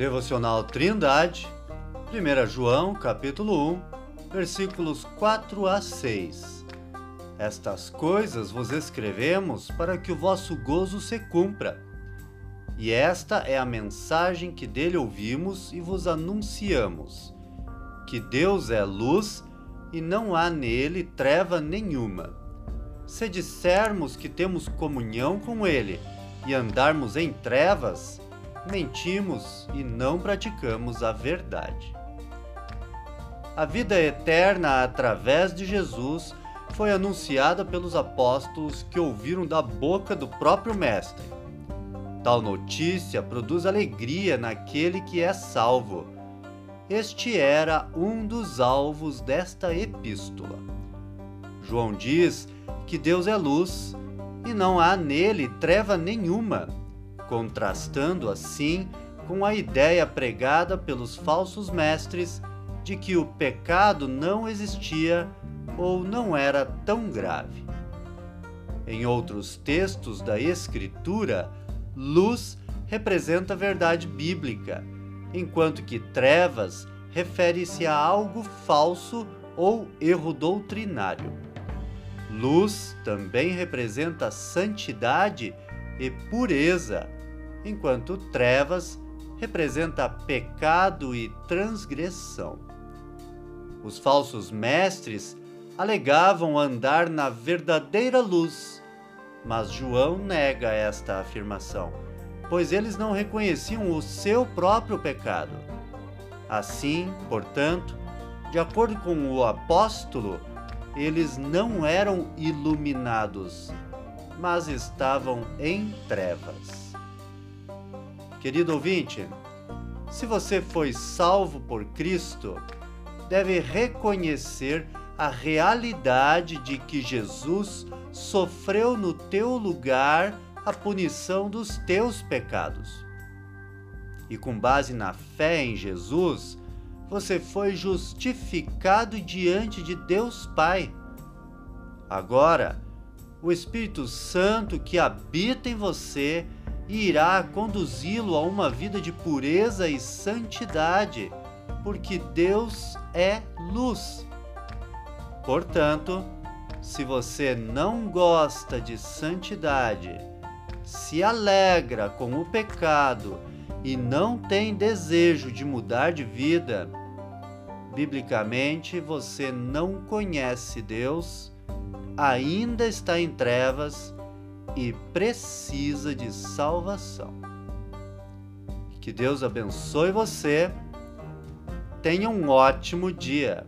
Devocional Trindade, 1 João, capítulo 1, versículos 4 a 6. Estas coisas vos escrevemos para que o vosso gozo se cumpra. E esta é a mensagem que dele ouvimos e vos anunciamos: que Deus é luz e não há nele treva nenhuma. Se dissermos que temos comunhão com ele e andarmos em trevas, mentimos e não praticamos a verdade. A vida eterna através de Jesus foi anunciada pelos apóstolos que ouviram da boca do próprio Mestre. Tal notícia produz alegria naquele que é salvo. Este era um dos alvos desta epístola. João diz que Deus é luz e não há nele treva nenhuma contrastando assim com a ideia pregada pelos falsos mestres de que o pecado não existia ou não era tão grave. Em outros textos da Escritura, luz representa a verdade bíblica, enquanto que trevas refere-se a algo falso ou erro doutrinário. Luz também representa santidade e pureza, enquanto trevas representa pecado e transgressão. Os falsos mestres alegavam andar na verdadeira luz, mas João nega esta afirmação, pois eles não reconheciam o seu próprio pecado. Assim, portanto, de acordo com o apóstolo, eles não eram iluminados, mas estavam em trevas. Querido ouvinte, se você foi salvo por Cristo, deve reconhecer a realidade de que Jesus sofreu no teu lugar a punição dos teus pecados. E com base na fé em Jesus, você foi justificado diante de Deus Pai. Agora, o Espírito Santo que habita em você irá conduzi-lo a uma vida de pureza e santidade, porque Deus é luz. Portanto, se você não gosta de santidade, se alegra com o pecado e não tem desejo de mudar de vida, biblicamente você não conhece Deus, ainda está em trevas e precisa de salvação. Que Deus abençoe você. Tenha um ótimo dia.